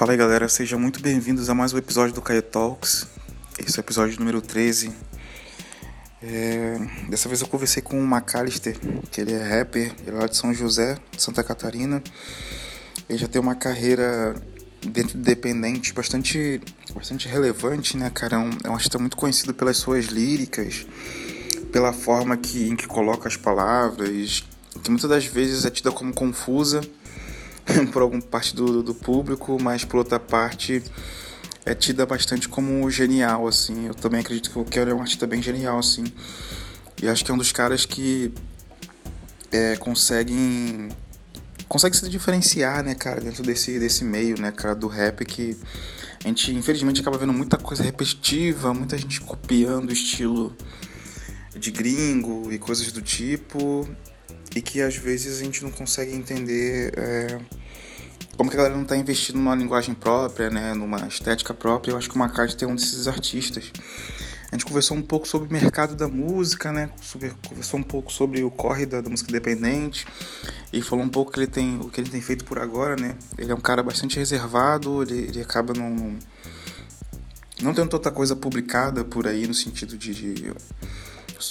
Fala aí galera, sejam muito bem-vindos a mais um episódio do Caio Talks. Esse é o episódio número 13. É... Dessa vez eu conversei com o McAllister, que ele é rapper, ele é lá de São José, Santa Catarina. Ele já tem uma carreira dentro do Dependente bastante, bastante relevante, né, cara? É um, é um artista muito conhecido pelas suas líricas, pela forma que, em que coloca as palavras, que muitas das vezes é tida como confusa por alguma parte do, do público, mas por outra parte é tida bastante como genial, assim. Eu também acredito que o Kelly é um artista bem genial, assim. E acho que é um dos caras que é, conseguem consegue se diferenciar, né, cara, dentro desse, desse meio, né, cara, do rap que a gente, infelizmente, acaba vendo muita coisa repetitiva, muita gente copiando o estilo de gringo e coisas do tipo, e que às vezes a gente não consegue entender é, como que a galera não está investindo numa linguagem própria, né, numa estética própria. Eu acho que o McCartney é um desses artistas. A gente conversou um pouco sobre o mercado da música, né? Conversou um pouco sobre o corre da, da, música independente e falou um pouco que ele tem, o que ele tem feito por agora, né? Ele é um cara bastante reservado, ele, ele acaba não, não tendo tanta coisa publicada por aí no sentido de, de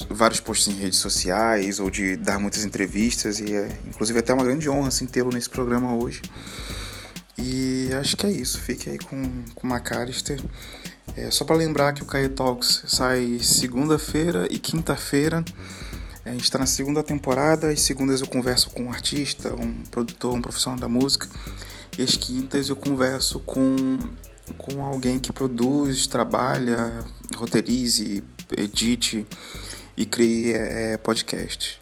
vários posts em redes sociais ou de dar muitas entrevistas e é inclusive é até uma grande honra assim tê-lo nesse programa hoje. E acho que é isso. Fique aí com, o McAllister. É, só para lembrar que o Caio Talks sai segunda-feira e quinta-feira. É, a gente está na segunda temporada. As segundas eu converso com um artista, um produtor, um profissional da música. E as quintas eu converso com, com alguém que produz, trabalha, roteirize, edite e crie é, podcast.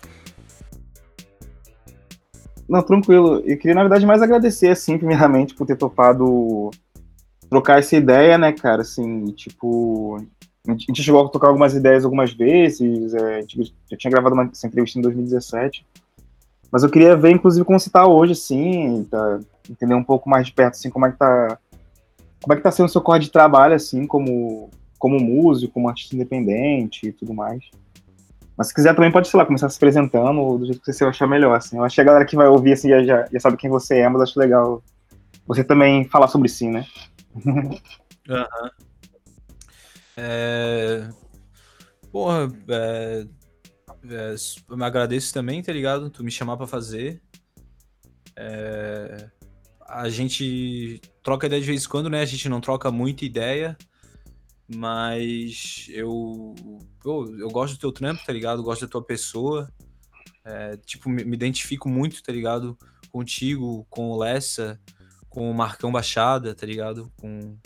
Não, tranquilo. Eu queria, na verdade, mais agradecer, assim, primeiramente, por ter topado trocar essa ideia, né, cara? Assim, tipo, a gente chegou a tocar algumas ideias algumas vezes, é, já tinha gravado uma, essa entrevista em 2017, mas eu queria ver, inclusive, como você tá hoje, assim, tá, entender um pouco mais de perto, assim, como é que tá, como é que tá sendo o seu corre de trabalho, assim, como, como músico, como artista independente e tudo mais. Mas se quiser também pode, sei lá, começar se apresentando do jeito que você achar melhor, assim. Eu acho que a galera que vai ouvir, assim, já, já, já sabe quem você é, mas acho legal você também falar sobre si, né? Uhum. É... Porra, é... É... eu me agradeço também, tá ligado? Tu me chamar pra fazer. É... A gente troca ideia de vez em quando, né? A gente não troca muita ideia, mas eu, eu, eu gosto do teu trampo, tá ligado? gosto da tua pessoa. É, tipo, me, me, identifico muito, tá ligado? Contigo, com o Lessa, com o Marcão Baixada, tá ligado? Com,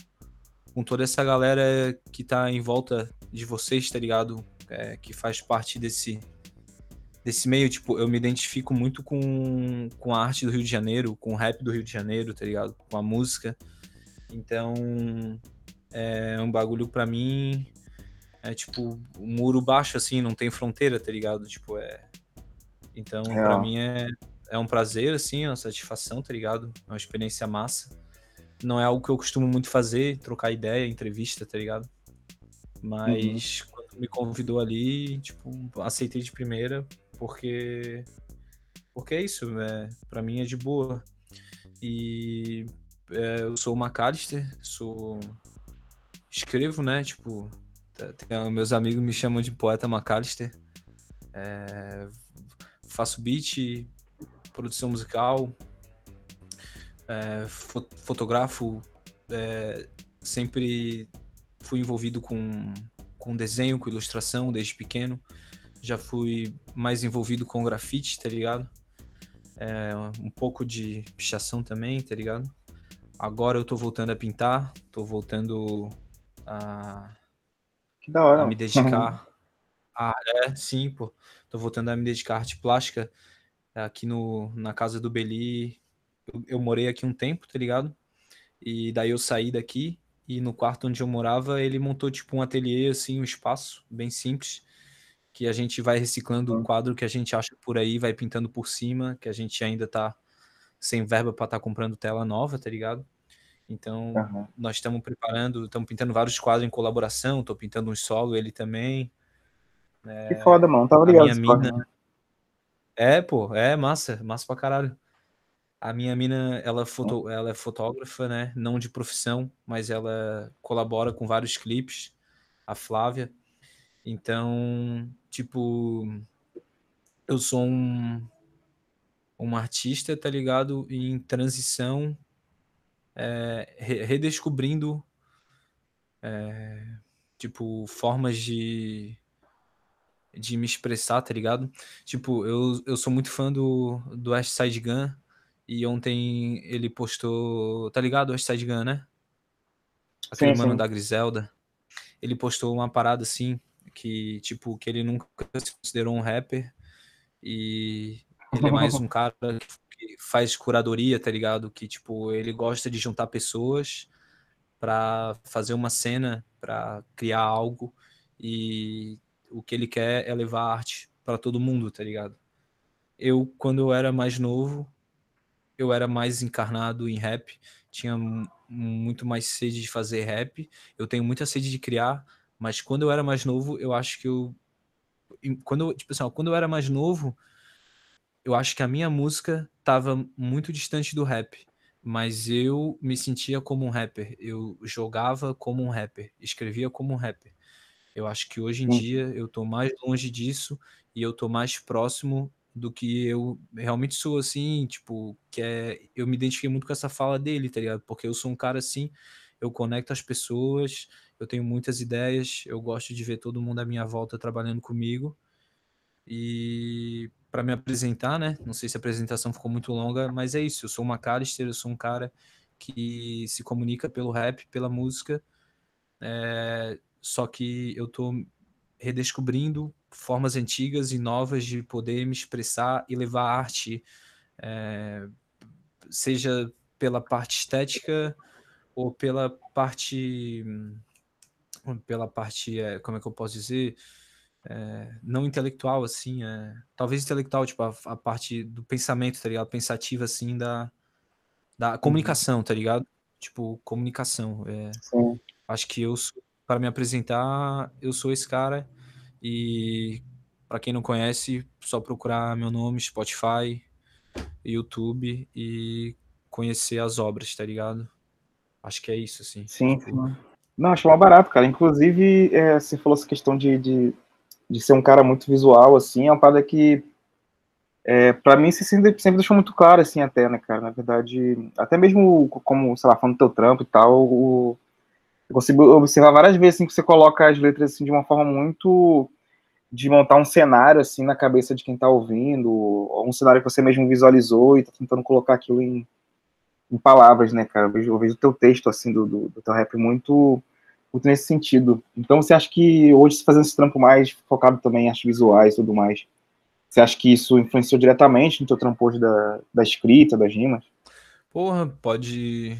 com toda essa galera que tá em volta de vocês, tá ligado? É, que faz parte desse, desse meio, tipo, eu me identifico muito com, com a arte do Rio de Janeiro, com o rap do Rio de Janeiro, tá ligado? Com a música. Então, é um bagulho para mim é tipo um muro baixo assim, não tem fronteira, tá ligado? Tipo, é Então, é. para mim é é um prazer assim, é uma satisfação, tá ligado? É uma experiência massa. Não é algo que eu costumo muito fazer, trocar ideia, entrevista, tá ligado? Mas uhum. quando me convidou ali, tipo, aceitei de primeira, porque porque é isso, é, para mim é de boa. E é, eu sou o McAllister, sou escrevo, né? Tipo, tem, meus amigos me chamam de poeta McAllister. É, faço beat, produção musical, é, é, sempre fui envolvido com, com desenho, com ilustração desde pequeno. Já fui mais envolvido com grafite, tá ligado? É, um pouco de pichação também, tá ligado? Agora eu tô voltando a pintar, tô voltando a, que da hora. a me dedicar. a, é, sim, pô. Tô voltando a me dedicar à arte plástica aqui no, na casa do Beli. Eu, eu morei aqui um tempo, tá ligado? E daí eu saí daqui e no quarto onde eu morava ele montou tipo um ateliê, assim, um espaço bem simples que a gente vai reciclando o um quadro que a gente acha por aí, vai pintando por cima, que a gente ainda tá sem verba para estar tá comprando tela nova, tá ligado? Então, uhum. nós estamos preparando, estamos pintando vários quadros em colaboração, estou pintando um solo, ele também. É, que foda, mano. Tá ligado. Minha mina... É, pô, é massa, massa pra caralho. A minha mina, ela, foto, ela é fotógrafa, né? Não de profissão, mas ela colabora com vários clipes, a Flávia. Então, tipo, eu sou um, um artista, tá ligado? Em transição, é, redescobrindo, é, tipo, formas de, de me expressar, tá ligado? Tipo, eu, eu sou muito fã do, do West Side Gun, e ontem ele postou, tá ligado? West Side Gun, né? Aquele sim, mano sim. da Griselda. Ele postou uma parada assim, que, tipo, que ele nunca se considerou um rapper, e ele é mais um cara que faz curadoria, tá ligado? Que, tipo, ele gosta de juntar pessoas para fazer uma cena, para criar algo, e o que ele quer é levar arte para todo mundo, tá ligado? Eu, quando eu era mais novo, eu era mais encarnado em rap, tinha muito mais sede de fazer rap, eu tenho muita sede de criar, mas quando eu era mais novo, eu acho que eu quando tipo assim, quando eu era mais novo, eu acho que a minha música estava muito distante do rap, mas eu me sentia como um rapper, eu jogava como um rapper, escrevia como um rapper. Eu acho que hoje em dia eu tô mais longe disso e eu tô mais próximo do que eu realmente sou, assim, tipo, que é. Eu me identifiquei muito com essa fala dele, tá ligado? Porque eu sou um cara assim, eu conecto as pessoas, eu tenho muitas ideias, eu gosto de ver todo mundo à minha volta trabalhando comigo. E para me apresentar, né? Não sei se a apresentação ficou muito longa, mas é isso. Eu sou uma McAllister, eu sou um cara que se comunica pelo rap, pela música. É, só que eu tô redescobrindo formas antigas e novas de poder me expressar e levar arte, é, seja pela parte estética ou pela parte pela parte é, como é que eu posso dizer é, não intelectual assim é, talvez intelectual tipo a, a, parte do pensamento tá ligado pensativa assim da da comunicação tá ligado tipo comunicação é, acho que eu para me apresentar eu sou esse cara e para quem não conhece, só procurar meu nome, Spotify, YouTube e conhecer as obras, tá ligado? Acho que é isso, assim. Sim, sim. Não, acho mal barato, cara. Inclusive, é, você falou essa questão de, de, de, ser um cara muito visual, assim, é uma parada que, é, para mim, sempre, sempre deixou muito claro, assim, até, né, cara? Na verdade, até mesmo como, sei lá, falando do teu trampo e tal, o, eu consigo observar várias vezes assim, que você coloca as letras assim, de uma forma muito de montar um cenário assim na cabeça de quem está ouvindo, ou um cenário que você mesmo visualizou e está tentando colocar aquilo em, em, palavras, né, cara? Eu vejo, eu vejo o teu texto assim do, do, do, teu rap muito, muito nesse sentido. Então você acha que hoje fazendo esse trampo mais focado também em artes visuais e tudo mais, você acha que isso influenciou diretamente no teu trampo hoje da, da escrita, das rimas? Porra, pode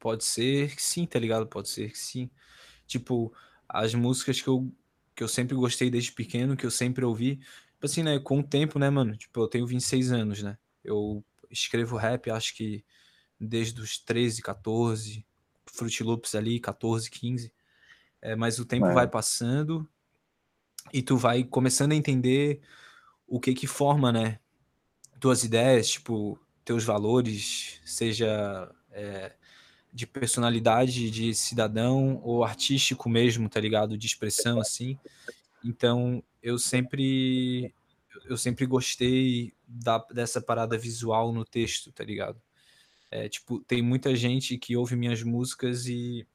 Pode ser que sim, tá ligado? Pode ser que sim. Tipo, as músicas que eu, que eu sempre gostei desde pequeno, que eu sempre ouvi, tipo assim, né, com o tempo, né, mano? Tipo, eu tenho 26 anos, né? Eu escrevo rap, acho que desde os 13, 14, Fruit Loops ali, 14, 15. É, mas o tempo é. vai passando e tu vai começando a entender o que que forma, né? Tuas ideias, tipo, teus valores, seja é, de personalidade de cidadão ou artístico mesmo, tá ligado? De expressão assim. Então, eu sempre eu sempre gostei da, dessa parada visual no texto, tá ligado? É, tipo, tem muita gente que ouve minhas músicas e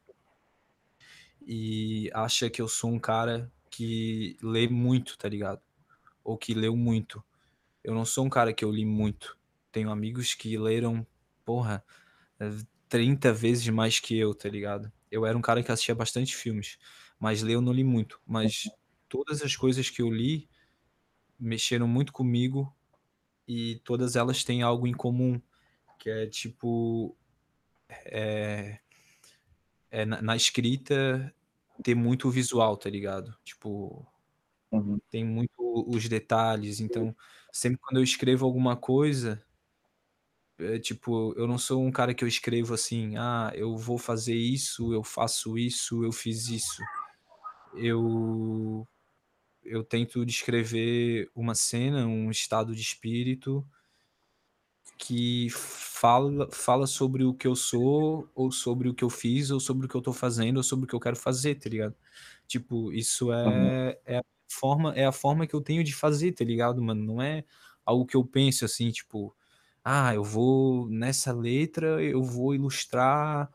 e acha que eu sou um cara que lê muito, tá ligado? Ou que leu muito. Eu não sou um cara que eu li muito. Tenho amigos que leram, porra, 30 vezes mais que eu, tá ligado? Eu era um cara que assistia bastante filmes, mas ler eu não li muito. Mas todas as coisas que eu li mexeram muito comigo e todas elas têm algo em comum, que é tipo. É, é na, na, escrita ter muito visual, tá ligado? Tipo. Uhum. Tem muito os detalhes, então sempre quando eu escrevo alguma coisa, é, tipo, eu não sou um cara que eu escrevo assim, ah, eu vou fazer isso, eu faço isso, eu fiz isso. Eu eu tento descrever uma cena, um estado de espírito que fala, fala sobre o que eu sou, ou sobre o que eu fiz, ou sobre o que eu tô fazendo, ou sobre o que eu quero fazer, tá ligado? Tipo, isso é, é, a forma, é a forma que eu tenho de fazer, tá ligado, mano? Não é algo que eu penso assim, tipo, ah, eu vou nessa letra, eu vou ilustrar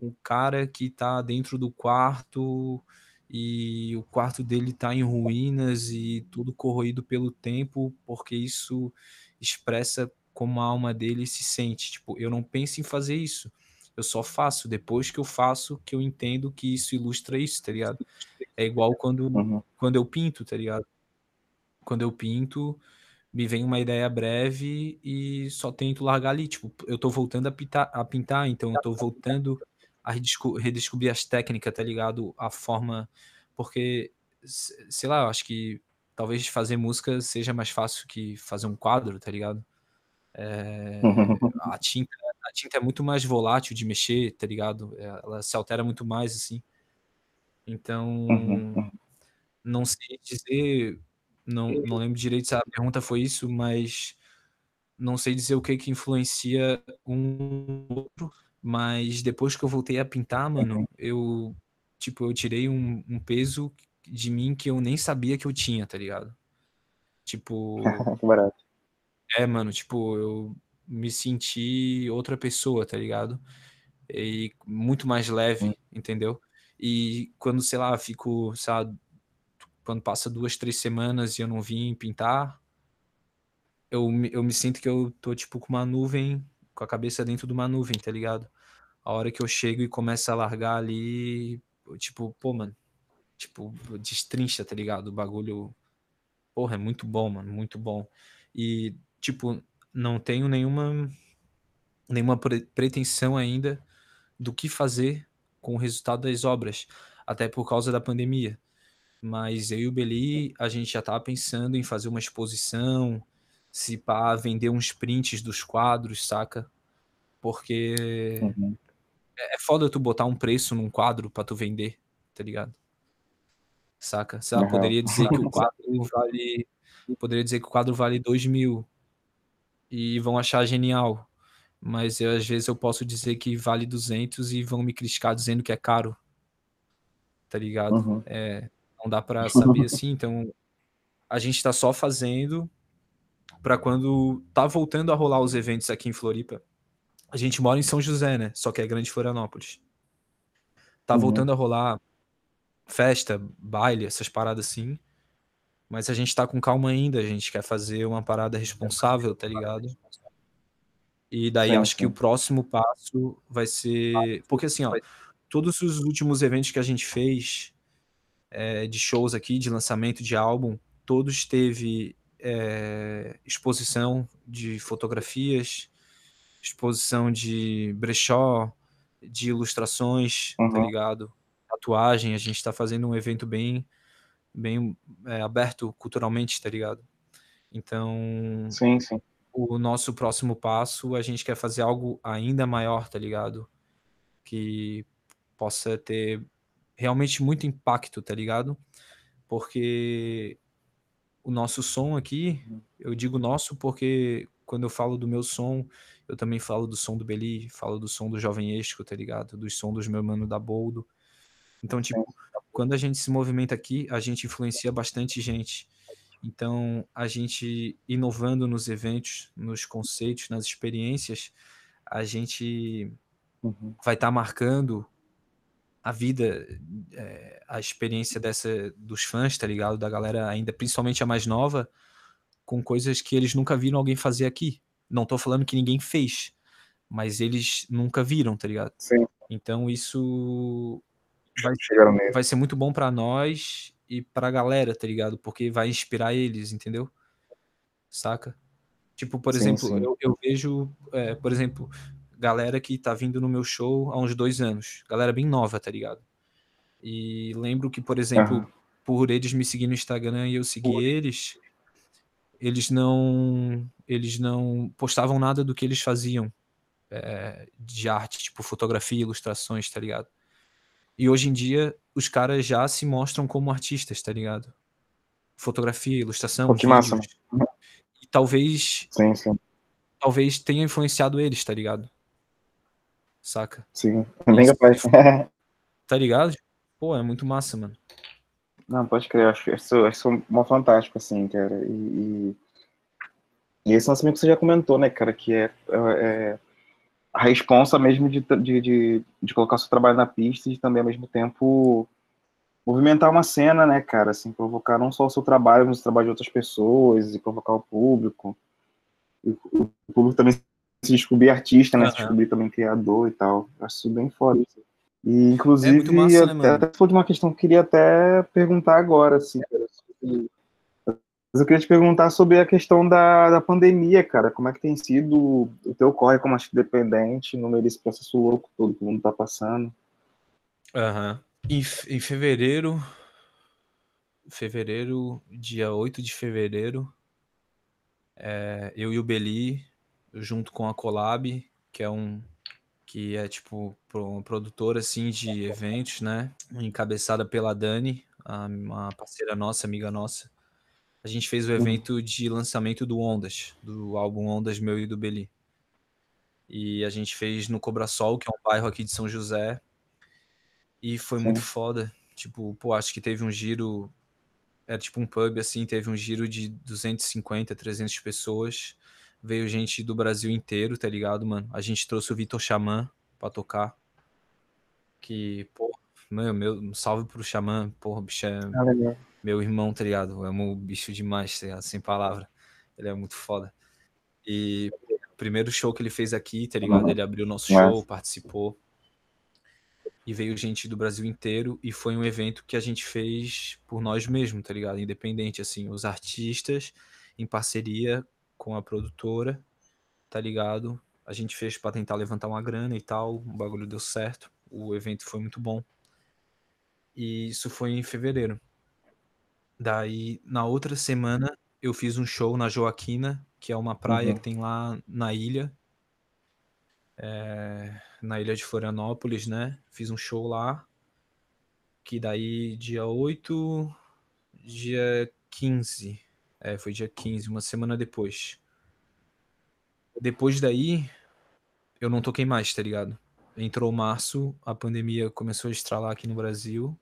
um cara que tá dentro do quarto e o quarto dele tá em ruínas e tudo corroído pelo tempo, porque isso expressa como a alma dele se sente. Tipo, eu não penso em fazer isso. Eu só faço. Depois que eu faço, que eu entendo que isso ilustra isso, tá ligado? É igual quando, uhum. quando eu pinto, tá ligado? Quando eu pinto, me vem uma ideia breve e só tento largar ali. Tipo, eu tô voltando a pintar, a pintar então eu tô voltando a redesco redescobrir as técnicas, tá ligado? A forma. Porque, sei lá, eu acho que talvez fazer música seja mais fácil que fazer um quadro, tá ligado? É, a, tinta, a tinta é muito mais volátil de mexer, tá ligado? É, ela se altera muito mais, assim. Então, não sei dizer, não, não lembro direito se a pergunta foi isso, mas não sei dizer o que que influencia um outro, mas depois que eu voltei a pintar, mano, eu, tipo, eu tirei um, um peso de mim que eu nem sabia que eu tinha, tá ligado? Tipo. que barato. É, mano, tipo, eu me senti outra pessoa, tá ligado? E muito mais leve, entendeu? E quando, sei lá, fico, sabe, quando passa duas, três semanas e eu não vim pintar, eu, eu me sinto que eu tô, tipo, com uma nuvem, com a cabeça dentro de uma nuvem, tá ligado? a hora que eu chego e começo a largar ali, tipo, pô, mano, tipo, destrincha, tá ligado? O bagulho, porra, é muito bom, mano, muito bom. E, tipo, não tenho nenhuma, nenhuma pretensão ainda do que fazer com o resultado das obras, até por causa da pandemia. Mas eu e o Beli, a gente já tava pensando em fazer uma exposição, se pá, vender uns prints dos quadros, saca? Porque uhum. É, é foda tu botar um preço num quadro para tu vender, tá ligado? Saca? Sei lá, uhum. poderia dizer que o quadro vale. Poderia dizer que o quadro vale 2 mil e vão achar genial. Mas eu, às vezes eu posso dizer que vale 200 e vão me criticar dizendo que é caro. Tá ligado? Uhum. É, não dá para saber assim. Então a gente tá só fazendo para quando tá voltando a rolar os eventos aqui em Floripa a gente mora em São José, né? Só que é Grande Florianópolis. Tá uhum. voltando a rolar festa, baile, essas paradas assim. Mas a gente tá com calma ainda, a gente quer fazer uma parada responsável, tá ligado? E daí sim, acho sim. que o próximo passo vai ser. Porque assim, ó, todos os últimos eventos que a gente fez é, de shows aqui, de lançamento de álbum, todos teve é, exposição de fotografias, exposição de brechó, de ilustrações, tá uhum. tá ligado? Tatuagem, a gente tá fazendo um evento bem, bem é, aberto culturalmente, tá ligado? Então, sim, sim. o nosso próximo passo, a gente quer fazer algo ainda maior, tá ligado? Que possa ter realmente muito impacto, tá ligado? Porque o nosso som aqui, eu digo nosso porque quando eu falo do meu som, eu também falo do som do Beli, falo do som do Jovem Esco, tá ligado? Do som dos meus mano da Boldo. Então, tipo, quando a gente se movimenta aqui, a gente influencia bastante gente. Então, a gente inovando nos eventos, nos conceitos, nas experiências, a gente uhum. vai estar tá marcando a vida, é, a experiência dessa dos fãs, tá ligado? Da galera ainda, principalmente a mais nova, com coisas que eles nunca viram alguém fazer aqui. Não tô falando que ninguém fez, mas eles nunca viram, tá ligado? Sim. Então isso vai ser, vai ser muito bom para nós e pra galera, tá ligado? Porque vai inspirar eles, entendeu? Saca? Tipo, por sim, exemplo, sim. Eu, eu, vejo, é, por exemplo, galera que tá vindo no meu show há uns dois anos. Galera bem nova, tá ligado? E lembro que, por exemplo, uhum. por eles me seguir no Instagram e eu seguir eles, eles não eles não postavam nada do que eles faziam é, de arte, tipo fotografia, ilustrações, tá ligado? E hoje em dia os caras já se mostram como artistas, tá ligado? Fotografia, ilustração, Pô, que massa. E talvez sim, sim. talvez tenha influenciado eles, tá ligado? Saca? Sim, bem capaz. Tá ligado? Pô, é muito massa, mano. Não, pode crer, acho isso é uma fantástico, assim, cara. E, e, e esse lançamento que você já comentou, né, cara, que é, é, é a responsa mesmo de, de, de, de colocar o seu trabalho na pista e também, ao mesmo tempo, movimentar uma cena, né, cara, assim, provocar não só o seu trabalho, mas o trabalho de outras pessoas e provocar o público. E o público também se descobrir artista, né, uhum. se descobrir também criador e tal. Eu acho isso bem foda. Assim. E, inclusive, é massa, né, até, até foi de uma questão que eu queria até perguntar agora, assim, cara, mas eu queria te perguntar sobre a questão da, da pandemia, cara. Como é que tem sido o teu corre como artista dependente no meio desse processo louco todo que o mundo tá passando? Aham. Uhum. Em, em fevereiro, fevereiro, dia 8 de fevereiro, é, eu e o Beli, junto com a Collab, que é um que é tipo uma produtora assim de eventos, né? Encabeçada pela Dani, uma parceira nossa, amiga nossa. A gente fez o uhum. evento de lançamento do Ondas, do álbum Ondas meu e do Beli. E a gente fez no Cobrasol, que é um bairro aqui de São José, e foi Sim. muito foda. Tipo, pô, acho que teve um giro. Era tipo um pub, assim, teve um giro de 250, 300 pessoas. Veio gente do Brasil inteiro, tá ligado, mano? A gente trouxe o Vitor Xamã pra tocar. Que, pô, meu, meu salve pro Xamã, porra, bicho é ah, meu irmão, tá ligado? Eu amo o bicho demais, tá ligado? Sem palavra. Ele é muito foda. E o primeiro show que ele fez aqui, tá ligado? Ele abriu o nosso show, participou e veio gente do Brasil inteiro e foi um evento que a gente fez por nós mesmos, tá ligado? Independente, assim, os artistas em parceria com a produtora, tá ligado? A gente fez para tentar levantar uma grana e tal, o bagulho deu certo, o evento foi muito bom. E isso foi em fevereiro. Daí, na outra semana, eu fiz um show na Joaquina, que é uma praia uhum. que tem lá na ilha, é, na ilha de Florianópolis, né? Fiz um show lá, que daí dia 8, dia 15, é, foi dia 15, uma semana depois. Depois daí, eu não toquei mais, tá ligado? Entrou março, a pandemia começou a estralar aqui no Brasil,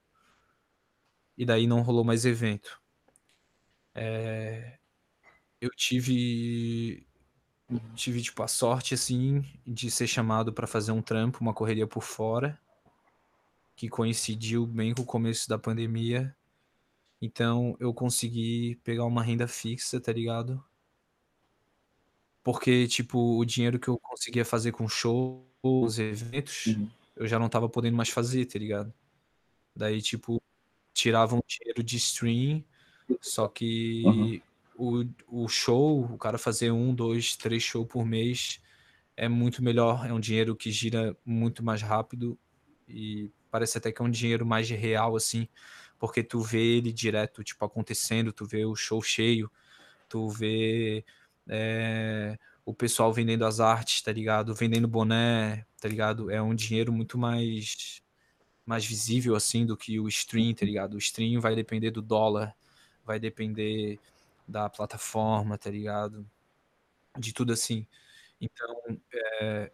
e daí não rolou mais evento. É, eu tive tive tipo a sorte assim de ser chamado para fazer um trampo, uma correria por fora, que coincidiu bem com o começo da pandemia. Então eu consegui pegar uma renda fixa, tá ligado? Porque tipo o dinheiro que eu conseguia fazer com shows, eventos, uhum. eu já não tava podendo mais fazer, tá ligado? Daí tipo tirava um dinheiro de stream, só que uhum o, o show, o cara fazer um, dois, três shows por mês é muito melhor, é um dinheiro que gira muito mais rápido e parece até que é um dinheiro mais real, assim, porque tu vê ele direto, tipo, acontecendo, tu vê o show cheio, tu vê é, o pessoal vendendo as artes, tá ligado? Vendendo boné, tá ligado? É um dinheiro muito mais mais visível, assim, do que o stream, tá ligado? O stream vai depender do dólar, vai depender da plataforma, tá ligado? De tudo assim. Então, é,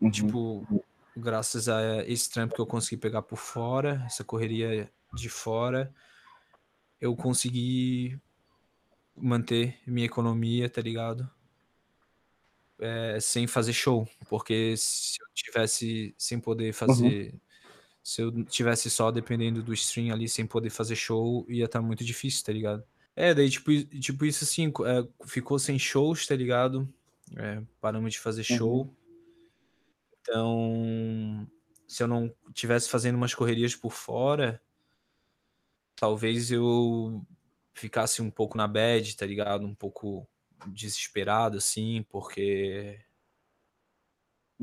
uhum. tipo, graças a esse trampo que eu consegui pegar por fora, essa correria de fora, eu consegui manter minha economia, tá ligado? É, sem fazer show, porque se eu tivesse sem poder uhum. fazer, uhum. Se eu tivesse só dependendo do stream ali sem poder fazer show, ia estar tá muito difícil, tá ligado? É, daí, tipo, tipo isso assim, é, ficou sem shows, tá ligado? É, paramos de fazer uhum. show. Uhum. Então, se eu não tivesse fazendo umas correrias por fora, talvez eu ficasse um pouco na bad, tá ligado? Um pouco desesperado, assim, porque.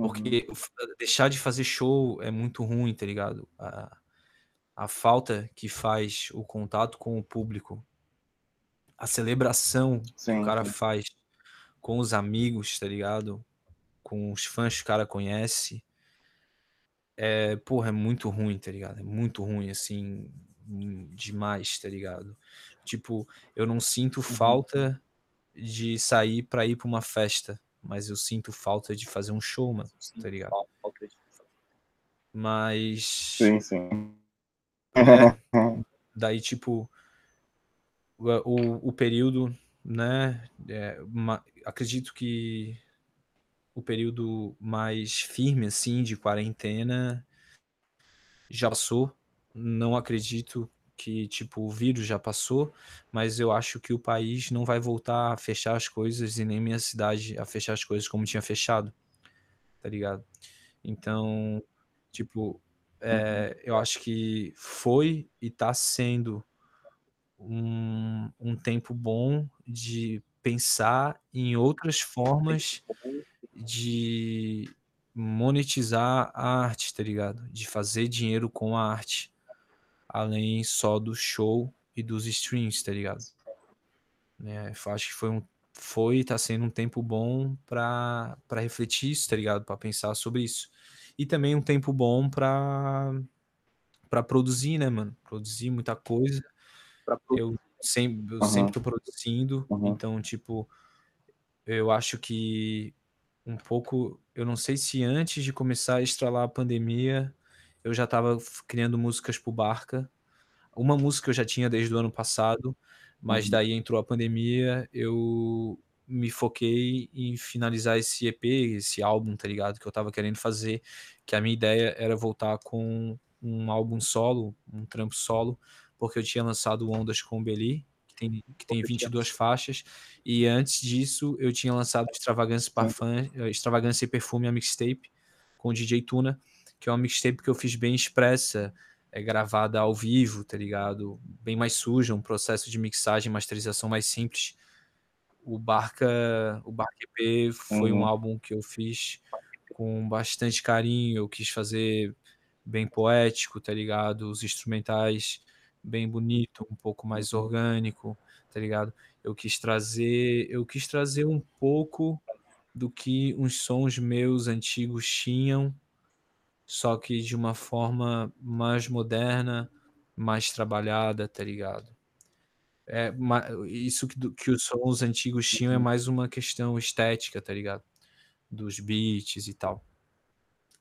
Porque uhum. deixar de fazer show é muito ruim, tá ligado? A, a falta que faz o contato com o público a celebração sim, que o cara sim. faz com os amigos, tá ligado? Com os fãs que o cara conhece. É, porra, é muito ruim, tá ligado? É muito ruim, assim, demais, tá ligado? Tipo, eu não sinto uhum. falta de sair pra ir pra uma festa, mas eu sinto falta de fazer um show, mano, tá ligado? Mas. Sim, sim. É, daí, tipo, o, o período, né? É, uma, acredito que o período mais firme, assim, de quarentena já passou. Não acredito que, tipo, o vírus já passou, mas eu acho que o país não vai voltar a fechar as coisas e nem minha cidade a fechar as coisas como tinha fechado, tá ligado? Então, tipo, é, eu acho que foi e tá sendo um, um tempo bom de pensar em outras formas de monetizar a arte, tá ligado? De fazer dinheiro com a arte, além só do show e dos streams, tá ligado? É, acho que foi um foi tá sendo um tempo bom para para refletir isso, tá ligado? Para pensar sobre isso. E também um tempo bom para para produzir, né, mano? Produzir muita coisa. Eu sempre eu Aham. sempre tô produzindo, Uhum. então tipo, eu acho que um pouco, eu não sei se antes de começar a estralar a pandemia, eu já estava criando músicas pro Barca. Uma música eu já tinha desde o ano passado, mas Uhum. daí entrou a pandemia, eu me foquei em finalizar esse EP, esse álbum, tá ligado? Que eu estava querendo fazer, que a minha ideia era voltar com um álbum solo, um trampo solo, porque eu tinha lançado Ondas com o Beli, que tem, que tem 22 faixas, e antes disso eu tinha lançado Extravagância, Parfum, Extravagância e Perfume, a mixtape, com o DJ Tuna, que é uma mixtape que eu fiz bem expressa, é gravada ao vivo, tá ligado? Bem mais suja, um processo de mixagem, masterização mais simples. O Barca, o Barca EP foi um Uhum. álbum que eu fiz com bastante carinho, eu quis fazer bem poético, tá ligado? Os instrumentais bem bonito, um pouco mais orgânico, tá ligado? Eu quis trazer, eu quis trazer um pouco do que uns sons meus antigos tinham, só que de uma forma mais moderna, mais trabalhada, tá ligado? É, isso que, que os sons antigos tinham é mais uma questão estética, tá ligado? Dos beats e tal.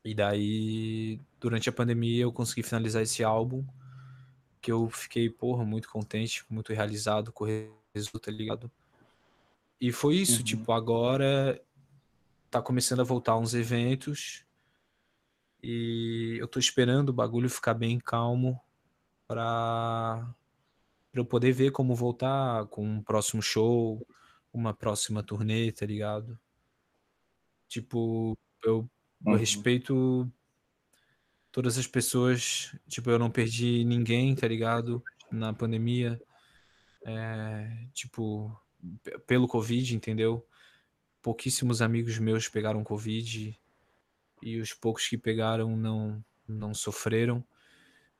E daí, durante a pandemia, eu consegui finalizar esse álbum, que eu fiquei, porra, muito contente, muito realizado com o resultado, tá ligado? E foi isso, Uhum. tipo, agora tá começando a voltar uns eventos e eu tô esperando o bagulho ficar bem calmo pra, pra eu poder ver como voltar com um próximo show, uma próxima turnê, tá ligado? Tipo, eu, eu Uhum. respeito todas as pessoas, tipo, eu não perdi ninguém, tá ligado? Na pandemia, é, tipo, pelo Covid, entendeu? Pouquíssimos amigos meus pegaram Covid e os poucos que pegaram não, não sofreram,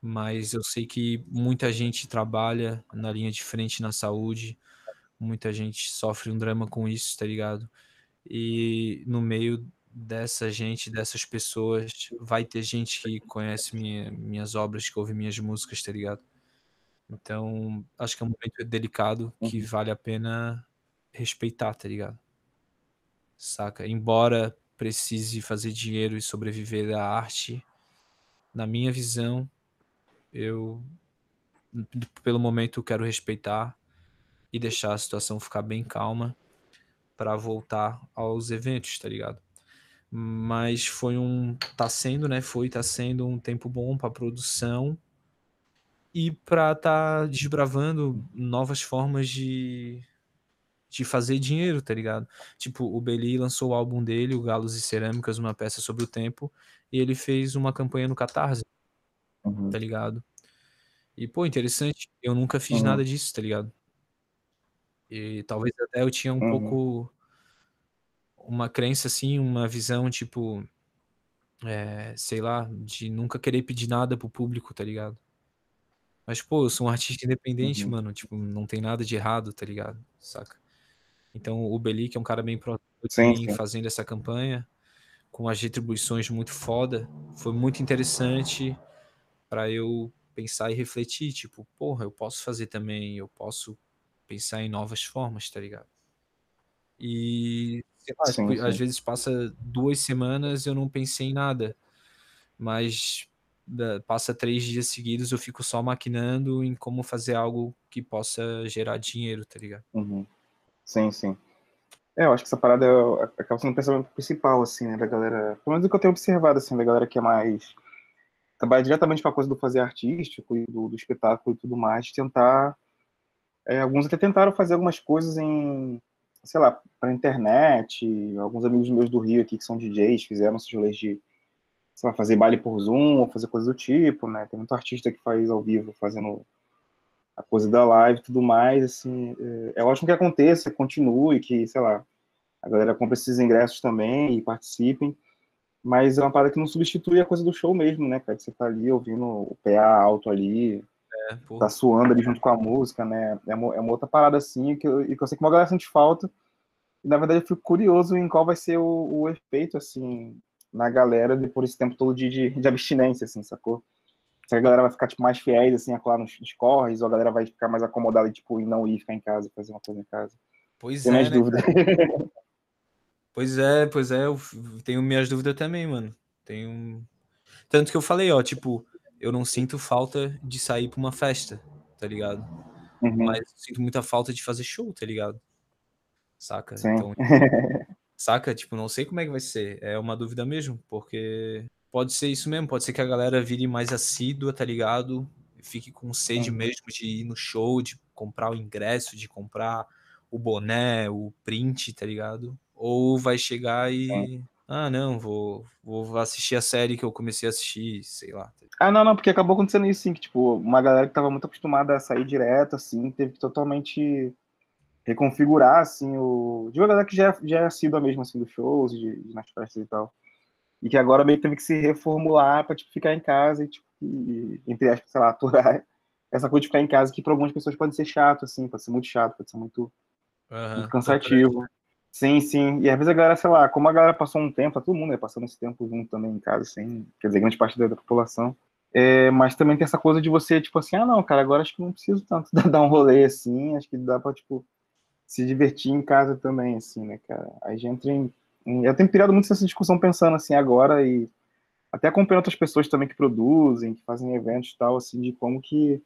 mas eu sei que muita gente trabalha na linha de frente na saúde, muita gente sofre um drama com isso, tá ligado? E no meio dessa gente, dessas pessoas, vai ter gente que conhece minha- minhas obras, que ouve minhas músicas, tá ligado? Então, acho que é um momento delicado que Uhum. vale a pena respeitar, tá ligado? Saca? Embora precise fazer dinheiro e sobreviver da arte, na minha visão, eu, pelo momento, quero respeitar e deixar a situação ficar bem calma para voltar aos eventos, tá ligado? Mas foi um. Tá sendo, né? Foi, tá sendo um tempo bom pra produção e pra tá desbravando novas formas de, de fazer dinheiro, tá ligado? Tipo, o Beli lançou o álbum dele, o Galos e Cerâmicas, uma peça sobre o tempo, e ele fez uma campanha no Catarse, Uhum. tá ligado? E, pô, interessante. Eu nunca fiz Uhum. nada disso, tá ligado? E talvez até eu tinha um Uhum. pouco uma crença assim, uma visão tipo, é, sei lá, de nunca querer pedir nada pro público, tá ligado? Mas, pô, eu sou um artista independente, Uhum. mano, tipo, não tem nada de errado, tá ligado? Saca? Então o Beli, que é um cara bem próximo fazendo essa campanha, com as retribuições muito foda, foi muito interessante pra eu pensar e refletir, tipo, porra, eu posso fazer também, eu posso pensar em novas formas, tá ligado? E lá, sim, tipo, sim. às vezes passa duas semanas eu não pensei em nada. Mas passa três dias seguidos eu fico só maquinando em como fazer algo que possa gerar dinheiro, tá ligado? Uhum. Sim, sim. É, eu acho que essa parada acaba sendo o pensamento principal, assim, né, da galera. Pelo menos o que eu tenho observado, assim, da galera que é mais. trabalha diretamente com a coisa do fazer artístico e do, do espetáculo e tudo mais, tentar. É, alguns até tentaram fazer algumas coisas em. sei lá, pra internet. Alguns amigos meus do Rio aqui que são DJs fizeram esses rolês de sei lá, fazer baile por Zoom ou fazer coisa do tipo, né? Tem muito artista que faz ao vivo, fazendo a coisa da live e tudo mais, assim, é, é ótimo que aconteça, continue, que, sei lá, a galera compre esses ingressos também e participem, mas é uma parada que não substitui a coisa do show mesmo, né, cara? Que você tá ali ouvindo o PA alto ali, é, tá suando ali junto com a música, né? É uma, é uma outra parada assim, que eu, que eu sei que uma galera sente falta, e na verdade eu fico curioso em qual vai ser o, o efeito, assim, na galera depois desse tempo todo de, de, de, abstinência, assim, sacou? Se a galera vai ficar, tipo, mais fiéis, assim, a colar nos, nos corres, ou a galera vai ficar mais acomodada, tipo, e não ir ficar em casa, fazer uma coisa em casa. Pois Tem é, minhas né, dúvidas. pois é, pois é, eu tenho minhas dúvidas também, mano. Tenho... Tanto que eu falei, ó, tipo, eu não sinto falta de sair pra uma festa, tá ligado? Uhum. Mas sinto muita falta de fazer show, tá ligado? Saca? Sim. Então, Saca? Tipo, não sei como é que vai ser. É uma dúvida mesmo, porque pode ser isso mesmo, pode ser que a galera vire mais assídua, tá ligado? Fique com sede mesmo de ir no show, de comprar o ingresso, de comprar o boné, o print, tá ligado? Ou vai chegar e. Ah, não, vou, vou assistir a série que eu comecei a assistir, sei lá. Ah, não, não, porque acabou acontecendo isso, sim, que, tipo, uma galera que tava muito acostumada a sair direto, assim, teve que totalmente reconfigurar, assim, o... De uma galera que já, já é sido a mesma, assim, dos shows, de, de, nas festas e tal. E que agora meio que teve que se reformular pra, tipo, ficar em casa e, tipo, e, entre aspas, sei lá, aturar essa coisa de ficar em casa que para algumas pessoas pode ser chato, assim, pode ser muito chato, pode ser muito, uhum, muito cansativo. Sim, sim. E às vezes a galera, sei lá, como a galera passou um tempo, tá todo mundo né, passando esse tempo junto também em casa, assim, quer dizer, grande parte da, da população. É, mas também tem essa coisa de você, tipo assim, ah, não, cara, agora acho que não preciso tanto dar um rolê assim, acho que dá pra, tipo, se divertir em casa também, assim, né, cara? A gente em, em, eu tenho pirado muito nessa discussão pensando assim agora e até acompanhando outras pessoas também que produzem, que fazem eventos e tal, assim, de como que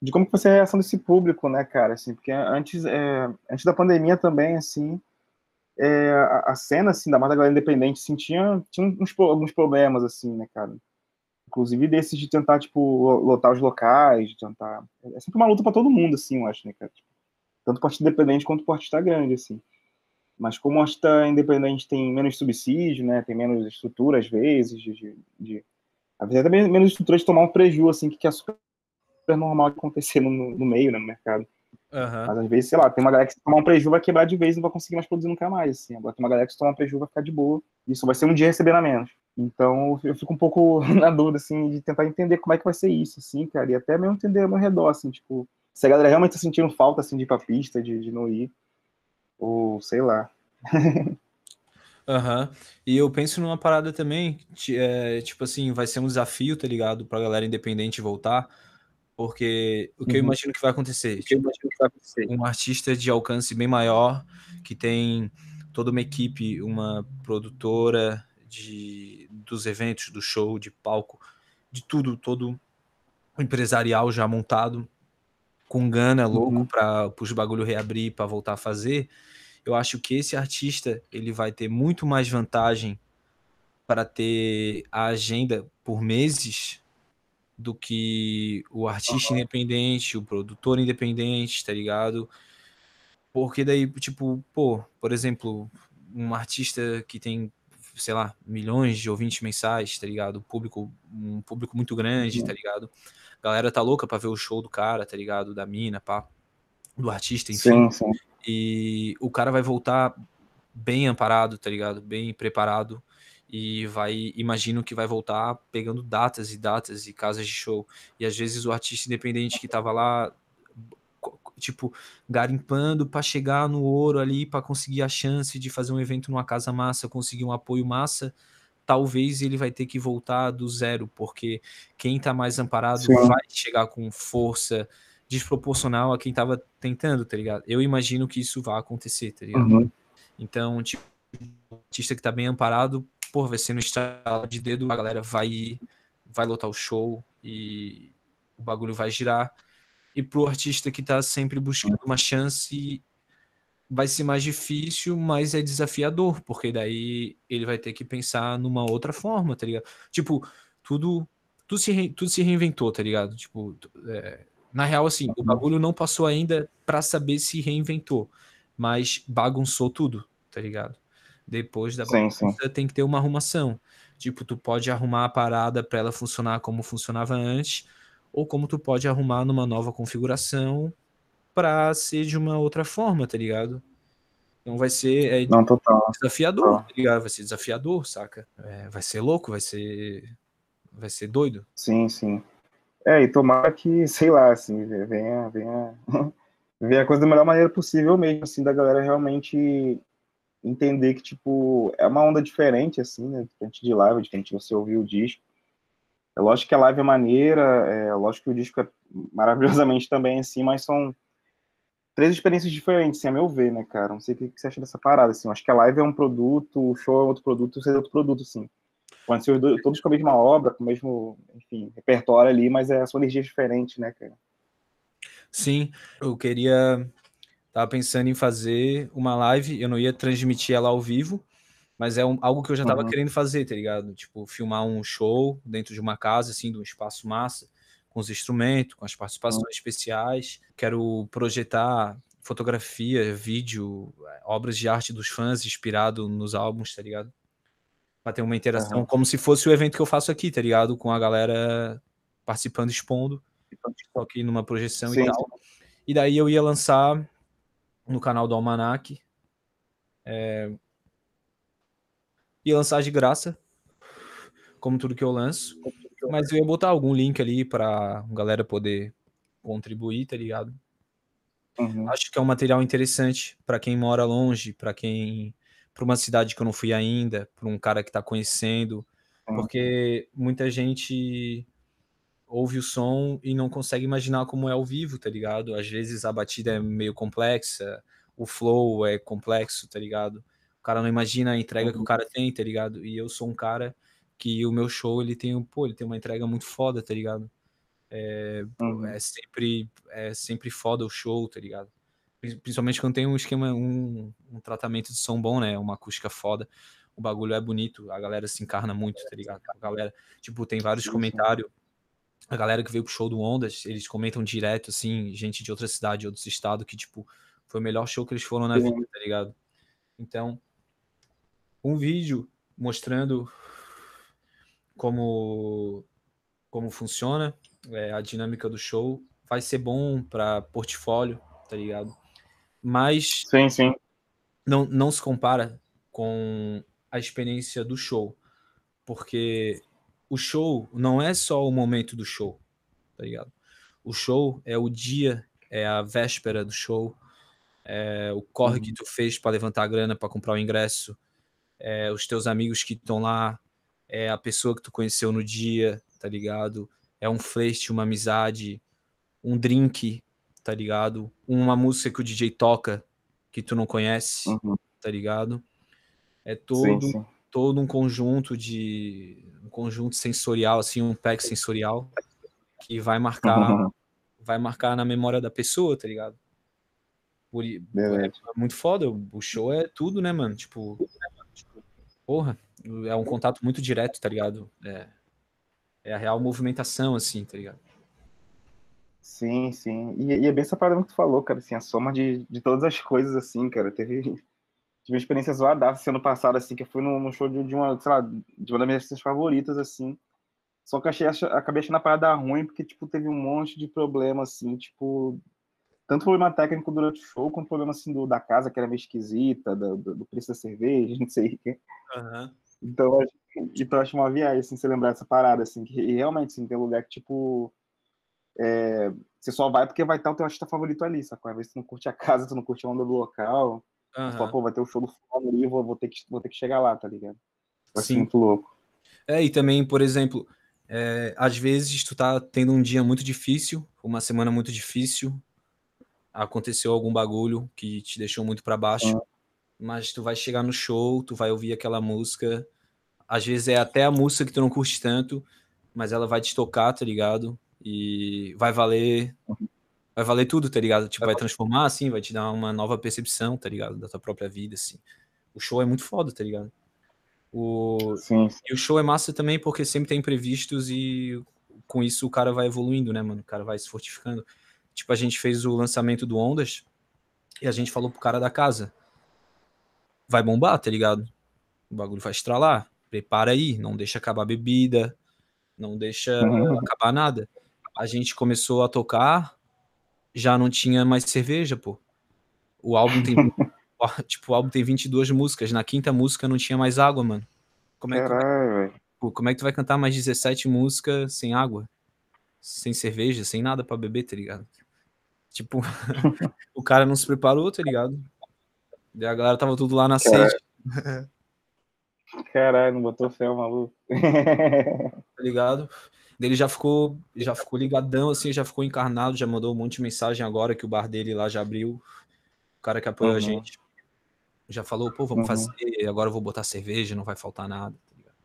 de como que vai ser a reação desse público, né, cara? Assim, porque antes, é, antes da pandemia também, assim, é, a, a, cena, assim, da mais galera independente, assim, tinha, tinha uns, alguns problemas, assim, né, cara? Inclusive desses de tentar, tipo, lotar os locais, de tentar... É sempre uma luta para todo mundo, assim, eu acho, né, cara? Tipo, tanto o artista independente quanto o artista grande, assim. Mas como o artista independente tem menos subsídio, né, tem menos estrutura às vezes, de, de, de às vezes até menos estrutura de tomar um prejuízo, assim, que é super normal acontecer no, no meio, né, no mercado. Uhum. Mas às vezes, sei lá, tem uma galera que se tomar um prejuízo vai quebrar de vez e não vai conseguir mais produzir nunca mais, assim. Agora tem uma galera que se tomar um prejuízo vai ficar de boa, e isso vai ser um dia recebendo a menos. Então eu fico um pouco na dúvida, assim, de tentar entender como é que vai ser isso, assim, cara, e até mesmo entender ao meu redor, assim, tipo, se a galera realmente tá sentindo falta, assim, de ir pra pista, de, de não ir, ou sei lá. Aham. Uhum. E eu penso numa parada também, é, tipo assim, vai ser um desafio, tá ligado? Pra galera independente voltar. Porque o que uhum. eu imagino que vai acontecer? Tipo, que vai acontecer? Um artista de alcance bem maior, que tem toda uma equipe, uma produtora de, dos eventos, do show, de palco, de tudo, todo empresarial já montado com gana louco uhum. para os bagulho reabrir para voltar a fazer, eu acho que esse artista ele vai ter muito mais vantagem para ter a agenda por meses do que o artista uhum. independente, o produtor independente, tá ligado? Porque daí, tipo, pô, por exemplo, um artista que tem, sei lá, milhões de ouvintes mensais, tá ligado? Público, um público muito grande, uhum. tá ligado? A galera tá louca pra ver o show do cara, tá ligado? Da mina, pá. Do artista, enfim. Sim, sim. E o cara vai voltar bem amparado, tá ligado? Bem preparado. E vai, imagino que vai voltar pegando datas e datas e casas de show. E às vezes o artista independente que tava lá tipo, garimpando para chegar no ouro ali, para conseguir a chance de fazer um evento numa casa massa, conseguir um apoio massa, talvez ele vai ter que voltar do zero, porque quem está mais amparado Sim. vai chegar com força desproporcional a quem estava tentando, tá ligado? Eu imagino que isso vai acontecer, tá ligado? Uhum. Então, tipo, o artista que tá bem amparado, pô, vai ser no estado de dedo, a galera vai, vai lotar o show e o bagulho vai girar. E pro artista que tá sempre buscando uma chance, vai ser mais difícil, mas é desafiador, porque daí ele vai ter que pensar numa outra forma, tá ligado? Tipo, tudo, tudo, se, tudo se reinventou, tá ligado? Tipo, é, na real, assim, o bagulho não passou ainda para saber se reinventou, mas bagunçou tudo, tá ligado? Depois da bagunça tem que ter uma arrumação. Tipo, tu pode arrumar a parada para ela funcionar como funcionava antes, ou como tu pode arrumar numa nova configuração para ser de uma outra forma, tá ligado? Então vai ser é, Não, total. desafiador, tá ligado? Vai ser desafiador, saca? É, vai ser louco, vai ser vai ser doido. Sim, sim. É, e tomara que, sei lá, assim, venha, venha, venha a coisa da melhor maneira possível mesmo, assim, da galera realmente entender que, tipo, é uma onda diferente, assim, né, diferente de live, diferente de você ouvir o disco. É lógico que a live é maneira, é lógico que o disco é maravilhosamente também, assim, mas são três experiências diferentes, assim, a meu ver, né, cara? Não sei o que você acha dessa parada, assim. Eu acho que a live é um produto, o show é outro produto, o é outro produto, assim. Pode ser todos com a mesma obra, com o mesmo, enfim, repertório ali, mas é a sua energia diferente, né, cara? Sim, eu queria. Tava pensando em fazer uma live, eu não ia transmitir ela ao vivo, mas é um, algo que eu já tava uhum. querendo fazer, tá ligado? Tipo, filmar um show dentro de uma casa, assim, de um espaço massa, com os instrumentos, com as participações uhum. especiais. Quero projetar fotografia, vídeo, obras de arte dos fãs inspirado nos álbuns, tá ligado? Pra ter uma interação, uhum. como se fosse o evento que eu faço aqui, tá ligado? Com a galera participando, expondo, aqui numa projeção Sim. e tal. E daí eu ia lançar no canal do Almanac. É, ia lançar de graça, como tudo que eu lanço. Mas eu ia botar algum link ali pra galera poder contribuir, tá ligado? Uhum. Acho que é um material interessante para quem mora longe, para quem. para uma cidade que eu não fui ainda, para um cara que tá conhecendo. Uhum. Porque muita gente ouve o som e não consegue imaginar como é ao vivo, tá ligado? Às vezes a batida é meio complexa, o flow é complexo, tá ligado? cara não imagina a entrega que o uhum. cara tem, tá ligado? E eu sou um cara que o meu show, ele tem, pô, ele tem uma entrega muito foda, tá ligado? É, uhum. é sempre é sempre foda o show, tá ligado? Principalmente quando tem um esquema, um, um tratamento de som bom, né? Uma acústica foda. O bagulho é bonito, a galera se encarna muito, tá ligado? A galera, tipo, tem vários comentários. A galera que veio pro show do Ondas, eles comentam direto, assim, gente de outra cidade, outros estados, que, tipo, foi o melhor show que eles foram na vida, tá ligado? Então, um vídeo mostrando como como funciona é, a dinâmica do show vai ser bom para portfólio, tá ligado? Mas sim, sim. Não, não se compara com a experiência do show, porque o show não é só o momento do show, tá ligado? O show é o dia, é a véspera do show, é o corre uhum. que tu fez para levantar a grana para comprar o ingresso, é, os teus amigos que estão lá, é a pessoa que tu conheceu no dia, tá ligado? É um flerte, uma amizade, um drink, tá ligado? Uma música que o DJ toca que tu não conhece, uhum. tá ligado? É todo, sim, sim. todo um conjunto de um conjunto sensorial, assim, um pack sensorial que vai marcar uhum. vai marcar na memória da pessoa, tá ligado? Por, é, é muito foda, o show é tudo, né, mano? Tipo, Porra, é um contato muito direto, tá ligado? É, é a real movimentação, assim, tá ligado? Sim, sim. E, e é bem essa parada que tu falou, cara, assim, a soma de, de todas as coisas, assim, cara. Teve, tive uma experiência zoada assim, ano passado, assim, que eu fui num, show de, de, uma, sei lá, de uma das minhas favoritas, assim. Só que achei, acabei achando a parada ruim, porque, tipo, teve um monte de problema, assim, tipo, tanto problema técnico durante o show, quanto problema assim do, da casa, que era meio esquisita, do, do, do preço da cerveja, não sei o que. Uhum. Então, então, acho uma viagem, assim, você lembrar dessa parada, assim, que realmente, assim, tem lugar que, tipo, é, você só vai porque vai estar o teu artista favorito ali, sacou? Às vezes tu não curte a casa, tu não curte a onda do local, uhum. fala, pô, vai ter o show do fulano ali, vou, vou, ter que, vou ter que chegar lá, tá ligado? Vai ser muito louco. É, e também, por exemplo, é, às vezes tu tá tendo um dia muito difícil, uma semana muito difícil, aconteceu algum bagulho que te deixou muito para baixo. mas tu vai chegar no show, tu vai ouvir aquela música. Às vezes é até a música que tu não curte tanto, mas ela vai te tocar, tá ligado? E vai valer. Vai valer tudo, tá ligado? Tipo, vai transformar, assim, vai te dar uma nova percepção, tá ligado? Da tua própria vida, assim. O show é muito foda, tá ligado? O... Sim. E o show é massa também porque sempre tem imprevistos e com isso o cara vai evoluindo, né, mano? O cara vai se fortificando. Tipo, a gente fez o lançamento do Ondas e a gente falou pro cara da casa: vai bombar, tá ligado? O bagulho vai estralar. Prepara aí, não deixa acabar a bebida, não deixa Uhum. acabar nada. A gente começou a tocar, já não tinha mais cerveja, pô. O álbum tem. tipo, o álbum tem 22 músicas. Na quinta música não tinha mais água, mano. Como é, que- Caralho, pô, como é que tu vai cantar mais 17 músicas sem água? Sem cerveja, sem nada pra beber, tá ligado? Tipo, o cara não se preparou, tá ligado? Daí a galera tava tudo lá na sede, Caralho, não botou fé, maluco. tá ligado? Ele já ficou, já ficou ligadão, assim, já ficou encarnado, já mandou um monte de mensagem agora que o bar dele lá já abriu. O cara que apoia a Uhum. gente já falou, pô, vamos Uhum. fazer, agora eu vou botar cerveja, não vai faltar nada. tá ligado?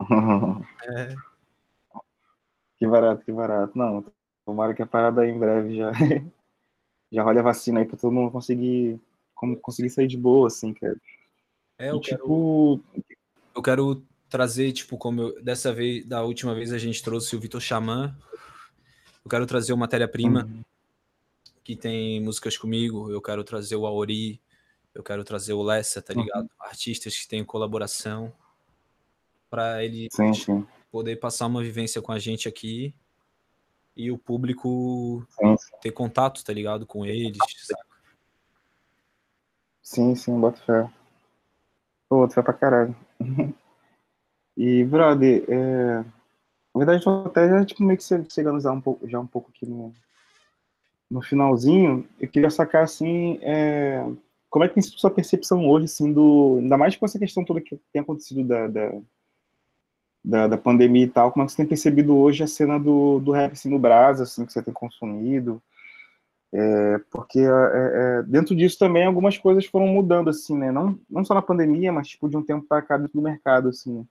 É, Que barato, que barato. Não, tomara que a parada aí em breve já, já role a vacina aí pra todo mundo conseguir, como, conseguir sair de boa, assim, cara. É, E, eu quero, tipo, eu quero trazer, tipo, como eu- dessa vez, da última vez a gente trouxe o Vitor Xamã, eu quero trazer o Matéria-Prima, Uhum. que tem músicas comigo, eu quero trazer o Aori, eu quero trazer o Lessa, tá Uhum. ligado? Artistas que têm colaboração, pra ele sim, sim, poder passar uma vivência com a gente aqui e o público sim, ter contato, tá ligado? Com eles. sabe? sim, sim, bota fé. Pô, bota fé pra caralho. E, brother, é... na verdade, eu tô até já, tipo, meio que che- chegando já um pouco, já um pouco aqui no, no finalzinho, eu queria sacar, assim, é... como é que tem sido sua percepção hoje, assim, do... ainda mais com essa questão toda que tem acontecido da, da, da, da pandemia e tal, como é que você tem percebido hoje a cena do, do rap, assim, no Brasil, assim, que você tem consumido? É, porque é, é, dentro disso também algumas coisas foram mudando, assim, né? Não, não só na pandemia, mas, tipo, de um tempo pra cá dentro do mercado, assim, né?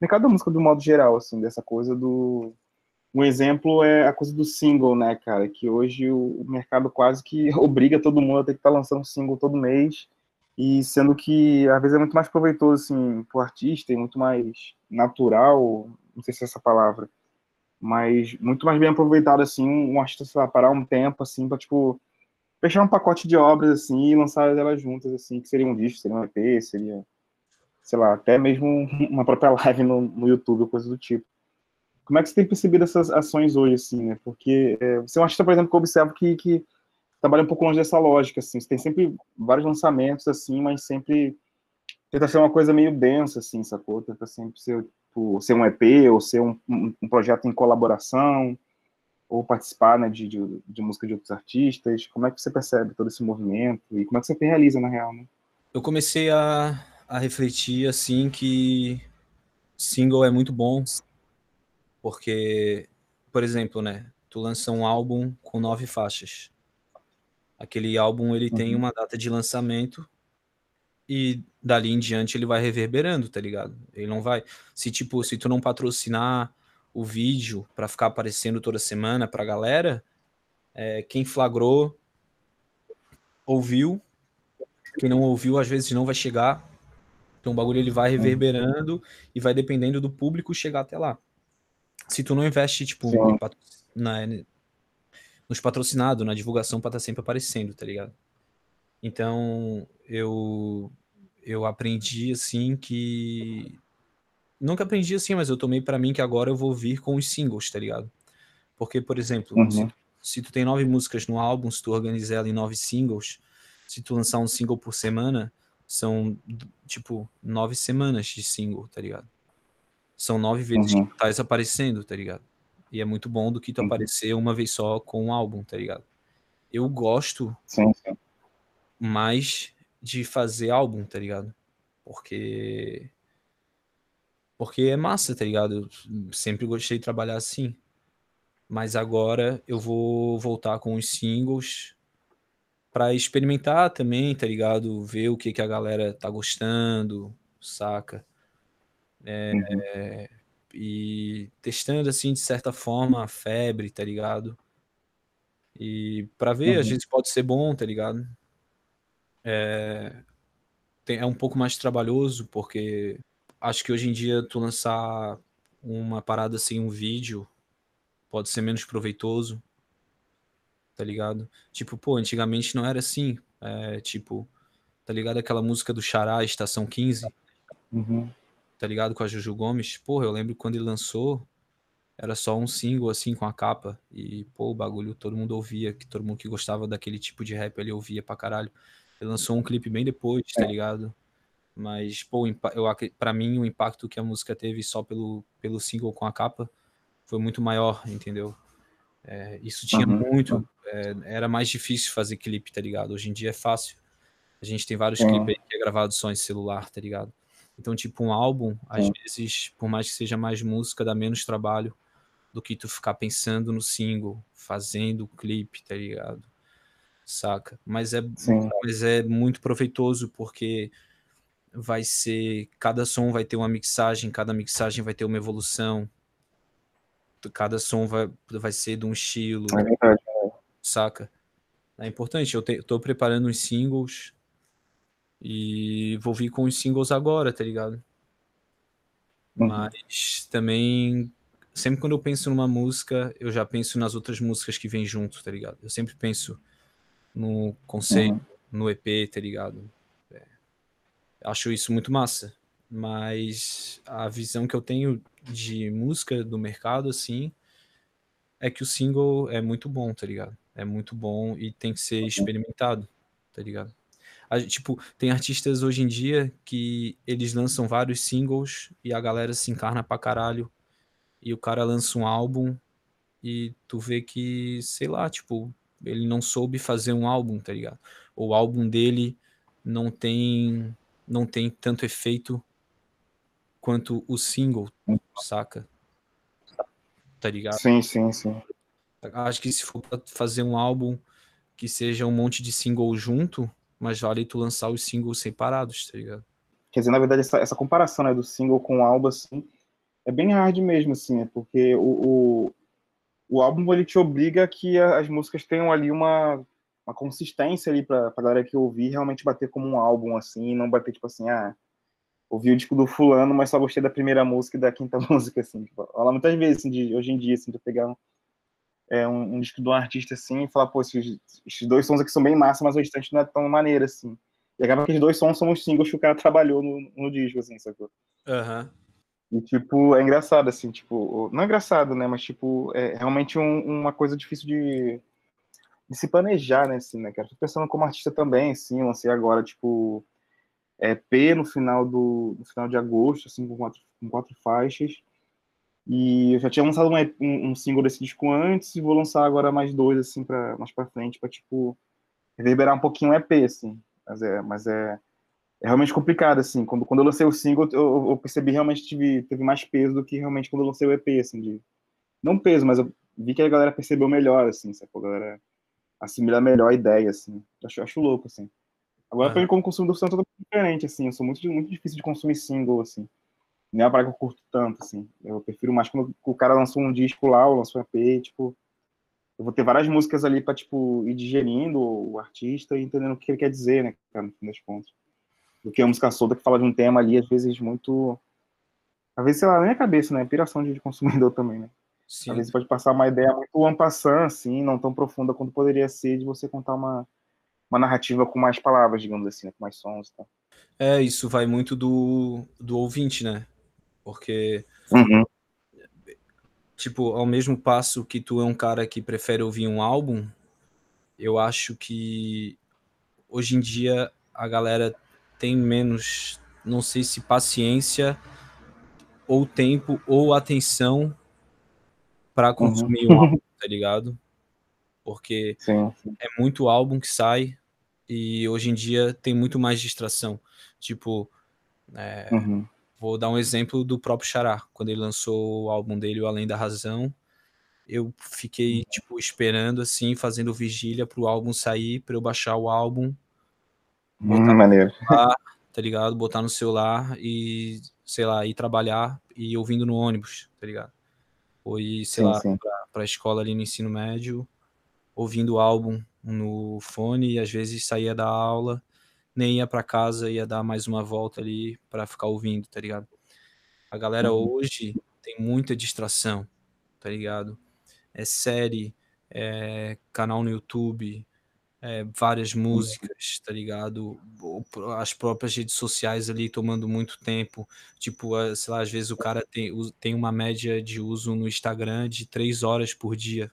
mercado da música do modo geral, assim, dessa coisa do. Um exemplo é a coisa do single, né, cara? Que hoje o mercado quase que obriga todo mundo a ter que estar lançando single todo mês. E sendo que às vezes é muito mais proveitoso, assim, pro artista e muito mais natural, não sei se é essa palavra, mas muito mais bem aproveitado, assim, um artista, sei lá, parar um tempo, assim, pra, tipo, fechar um pacote de obras, assim, e lançar elas juntas, assim, que seria um disco, seria um EP, seria sei lá, até mesmo uma própria live no, no YouTube, coisa do tipo. Como é que você tem percebido essas ações hoje, assim, né? Porque é, você é um artista, por exemplo, que eu observo que, que trabalha um pouco longe dessa lógica, assim. Você tem sempre vários lançamentos, assim, mas sempre tenta ser uma coisa meio densa, assim, sacou? Tenta sempre ser, tipo, ser um EP ou ser um, um, um projeto em colaboração ou participar, né, de, de, de música de outros artistas. Como é que você percebe todo esse movimento e como é que você realiza, na real, né? Eu comecei a, a refletir assim que single é muito bom, porque, por exemplo, né? Tu lança um álbum com nove faixas. Aquele álbum ele tem Uhum. uma data de lançamento e dali em diante ele vai reverberando, tá ligado? Ele não vai. Se tipo, se tu não patrocinar o vídeo pra ficar aparecendo toda semana pra galera, é, quem flagrou ouviu, quem não ouviu às vezes não vai chegar. Então o bagulho ele vai reverberando e vai dependendo do público chegar até lá. Se tu não investe tipo na, nos patrocinados, na divulgação pra estar sempre aparecendo, tá ligado? Então eu eu aprendi assim que nunca aprendi assim, mas eu tomei pra mim que agora eu vou vir com os singles, tá ligado? Porque, por exemplo, Uhum. se, se tu tem nove músicas no álbum, se tu organizar ela em nove singles, se tu lançar um single por semana, são tipo nove semanas de single, tá ligado? São nove vezes Uhum. que tu tá aparecendo, tá ligado? E é muito bom do que tu Uhum. aparecer uma vez só com um álbum, tá ligado? Eu gosto Sim, sim. Mais de fazer álbum, tá ligado? Porque. Porque é massa, tá ligado? Eu sempre gostei de trabalhar assim. Mas agora eu vou voltar com os singles pra experimentar também, tá ligado? Ver o que, que a galera tá gostando, saca? É, Uhum. e testando, assim, de certa forma, a febre, tá ligado? E pra ver, Uhum. vezes pode ser bom, tá ligado? É, é um pouco mais trabalhoso, porque acho que hoje em dia tu lançar uma parada assim, um vídeo, pode ser menos proveitoso, tá ligado? Tipo, pô, antigamente não era assim. É, tipo, tá ligado aquela música do Xará, Estação 15, Uhum. tá ligado? Com a Juju Gomes. Porra, eu lembro quando ele lançou, era só um single assim com a capa. E, pô, o bagulho todo mundo ouvia, que todo mundo que gostava daquele tipo de rap ele ouvia pra caralho. Ele lançou um clipe bem depois, tá ligado? Mas, pô, eu, pra mim, o impacto que a música teve só pelo, pelo single com a capa foi muito maior, entendeu? É, isso tinha Uhum. muito. é, era mais difícil fazer clipe, tá ligado? Hoje em dia é fácil. A gente tem vários Sim. clipes aí que é gravado só em celular, tá ligado? Então, tipo, um álbum, às vezes, por mais que seja mais música, dá menos trabalho do que tu ficar pensando no single, fazendo o clipe, tá ligado? Saca? Mas é, Sim. mas é muito proveitoso porque vai ser. Cada som vai ter uma mixagem, cada mixagem vai ter uma evolução. Cada som vai, vai ser de um estilo, É verdade. saca? É importante. Eu, tô preparando uns singles e vou vir com os singles agora, tá ligado? Uhum. Mas também, sempre quando eu penso numa música, eu já penso nas outras músicas que vêm junto, tá ligado? Eu sempre penso no conceito, Uhum. no EP, tá ligado? É, acho isso muito massa. Mas a visão que eu tenho de música do mercado, assim, é que o single é muito bom, tá ligado? É muito bom e tem que ser experimentado, tá ligado? A- tipo, tem artistas hoje em dia que eles lançam vários singles e a galera se encarna pra caralho. E o cara lança um álbum e tu vê que, sei lá, tipo, ele não soube fazer um álbum, tá ligado? O álbum dele não tem não tem tanto efeito quanto o single, saca? Tá ligado? Sim, sim, sim. Acho que se for pra fazer um álbum que seja um monte de single junto, mas vale tu lançar os singles separados, tá ligado? Quer dizer, na verdade, essa, essa comparação né, do single com o álbum, assim, é bem hard mesmo, assim, é porque o, o, o álbum, ele te obriga que as músicas tenham ali uma, uma consistência ali pra, pra galera que ouvir realmente bater como um álbum, assim, e não bater, tipo assim, ah, ouvi o disco do fulano, mas só gostei da primeira música e da quinta música, assim. Tipo, muitas vezes, assim, de, hoje em dia, assim, de pegar um, é, um, um disco de um artista, assim, e falar, pô, esses, esses dois sons aqui são bem massa, mas o restante não é tão maneiro, assim. E acaba que os dois sons são os singles que o cara trabalhou no, no disco, assim, sacou? Aham. E, tipo, é engraçado, assim, tipo, não é engraçado, né, mas, tipo, é realmente um- uma coisa difícil de, de se planejar, né, assim, né, cara? Tô pensando como artista também, assim, lancei agora, tipo, EP no final do no final de agosto, assim, com quatro, com quatro faixas, e eu já tinha lançado um, um single desse disco antes, e vou lançar agora mais dois, assim, pra, mais pra frente, pra, tipo, reverberar um pouquinho o EP, assim, mas é, mas é, é realmente complicado, assim. Quando, quando eu lancei o single, eu, eu percebi realmente que tive, teve mais peso do que realmente quando eu lancei o EP, assim, de... Não peso, mas eu vi que a galera percebeu melhor, assim, sacou? A galera assimila melhor a ideia, assim. Acho, acho louco, assim. Agora, pra Aham. mim, como consumidor, é totalmente diferente, assim. Eu sou muito, muito difícil de consumir single, assim. Não é uma parada que eu curto tanto, assim. Eu prefiro mais quando o cara lançou um disco lá, ou lançou um EP, tipo... Eu vou ter várias músicas ali pra, tipo, ir digerindo o artista e entendendo o que ele quer dizer, né, cara, no fim das contas do que a música solta que fala de um tema ali, às vezes muito. Às vezes, sei lá, na minha cabeça, né? Piração de consumidor também, né? Sim. Às vezes pode passar uma ideia muito ampassant, assim, não tão profunda quanto poderia ser de você contar uma, uma narrativa com mais palavras, digamos assim, né? com mais sons e tal. É, isso vai muito do, do ouvinte, né? Porque, Uhum. tipo, ao mesmo passo que tu é um cara que prefere ouvir um álbum, eu acho que hoje em dia a galera tem menos, não sei se paciência ou tempo ou atenção pra consumir um álbum, tá ligado? Porque Sim, sim. é muito álbum que sai e hoje em dia tem muito mais distração. Tipo, é, Uhum. vou dar um exemplo do próprio Xará, quando ele lançou o álbum dele, O Além da Razão, eu fiquei, tipo, esperando, assim, fazendo vigília pro álbum sair, pra eu baixar o álbum. Hum, maneiro. Celular, tá ligado? Botar no celular e, sei lá, ir trabalhar e ouvindo no ônibus, tá ligado? Ou ir, sei Sim, lá, sim. pra, pra escola ali no ensino médio, ouvindo o álbum no fone e às vezes saía da aula, nem ia pra casa, ia dar mais uma volta ali pra ficar ouvindo, tá ligado? A galera Uhum. hoje tem muita distração, tá ligado? É série, é canal no YouTube, é várias músicas, tá ligado? As próprias redes sociais ali tomando muito tempo. Tipo, sei lá, às vezes o cara tem, tem uma média de uso no Instagram de três horas por dia.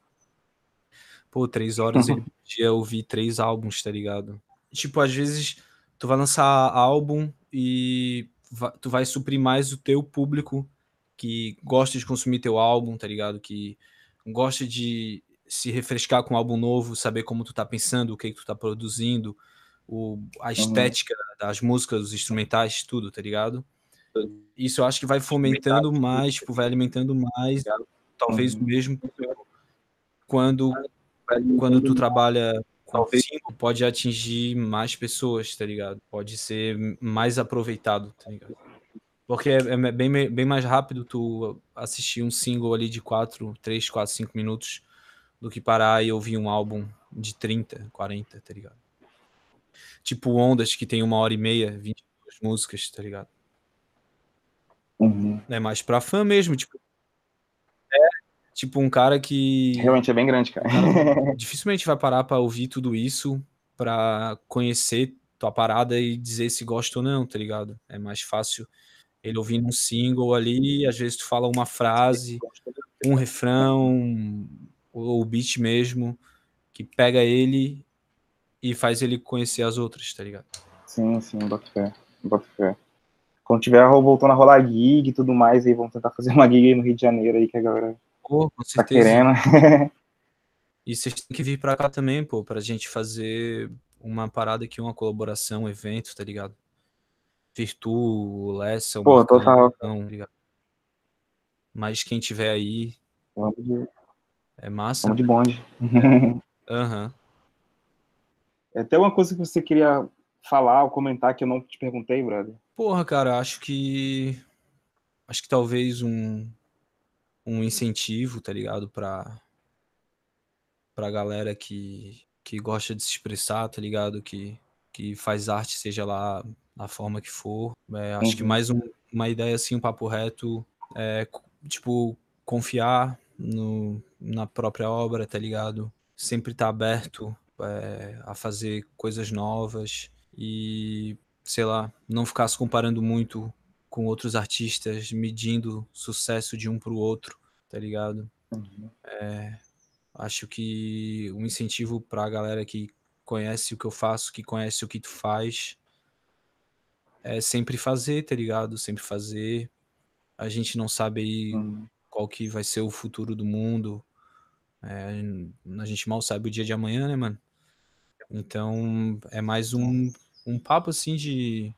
Pô, três horas ele podia ouvir três álbuns, tá ligado? Tipo, às vezes tu vai lançar álbum e va- tu vai suprir mais o teu público que gosta de consumir teu álbum, tá ligado? Que gosta de se refrescar com um álbum novo, saber como tu tá pensando, o que, que tu tá produzindo, o, a estética das músicas, os instrumentais, tudo, tá ligado? Isso eu acho que vai fomentando mais, tipo, vai alimentando mais, talvez Uhum. mesmo quando quando tu trabalha com single, pode atingir mais pessoas, tá ligado? Pode ser mais aproveitado, tá ligado? Porque é, é bem, bem mais rápido tu assistir um single ali de 4, 3, 4, 5 minutos do que parar e ouvir um álbum de 30, 40, tá ligado? Tipo Ondas, que tem uma hora e meia, 22 músicas, tá ligado? Uhum. É mais pra fã mesmo, tipo. É, tipo um cara que. Realmente é bem grande, cara. Cara, dificilmente vai parar pra ouvir tudo isso, pra conhecer tua parada e dizer se gosta ou não, tá ligado? É mais fácil ele ouvindo um single ali, às vezes tu fala uma frase, um refrão, ou o beat mesmo, que pega ele e faz ele conhecer as outras, tá ligado? Sim, sim, boto fé. Boto fé. Quando tiver voltando a rolar gig e tudo mais, aí vamos tentar fazer uma gig aí no Rio de Janeiro aí que a galera com tá querendo. E vocês têm que vir pra cá também, pô, pra gente fazer uma parada aqui, uma colaboração, um evento, tá ligado? Virtu, Lessa, o Pô, total. tá? Mas quem tiver aí Vamos é massa. vamos de bonde. Aham. É até uma coisa que você queria falar ou comentar que eu não te perguntei, brother. Porra, cara, acho que. Acho que talvez um, um incentivo, tá ligado? Pra, pra galera que, que gosta de se expressar, tá ligado? Que, que faz arte, seja lá da forma que for. É, acho que Uhum. mais um- uma ideia assim, um papo reto, é, tipo, confiar no, na própria obra, tá ligado? Sempre estar aberto é, a fazer coisas novas e, sei lá, não ficar se comparando muito com outros artistas, medindo sucesso de um pro outro, tá ligado? Uhum. É, acho que um incentivo pra galera que conhece o que eu faço, que conhece o que tu faz, é sempre fazer, tá ligado? Sempre fazer. A gente não sabe aí Uhum. qual que vai ser o futuro do mundo. É, a gente mal sabe o dia de amanhã, né, mano? Então é mais um, um papo assim de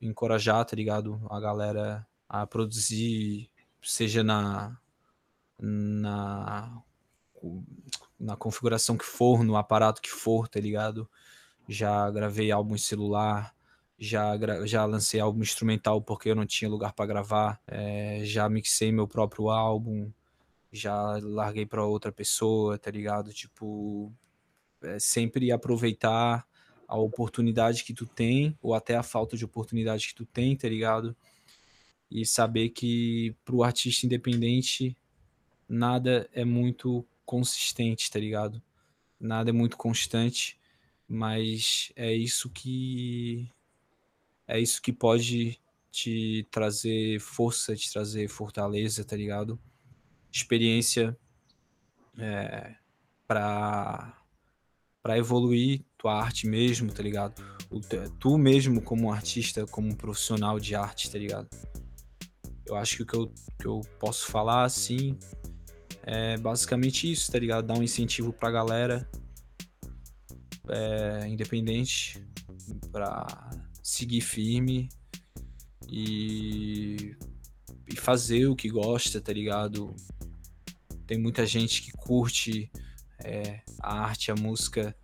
encorajar, tá ligado? A galera a produzir, seja na, na, na configuração que for, no aparato que for, tá ligado? Já gravei álbum em celular, já, já lancei álbum instrumental porque eu não tinha lugar pra gravar, é, já mixei meu próprio álbum, já larguei pra outra pessoa, tá ligado? Tipo, é sempre aproveitar a oportunidade que tu tem, ou até a falta de oportunidade que tu tem, tá ligado? E saber que pro artista independente nada é muito consistente, tá ligado? Nada é muito constante, mas é isso que é isso que pode te trazer força, te trazer fortaleza, tá ligado? Experiência é, para para evoluir tua arte mesmo, tá ligado? O tu mesmo como artista, como profissional de arte, tá ligado? Eu acho que o que eu, que eu posso falar assim é basicamente isso, tá ligado? Dar um incentivo pra galera é, independente pra seguir firme e, e fazer o que gosta, tá ligado? Tem muita gente que curte é, a arte, a música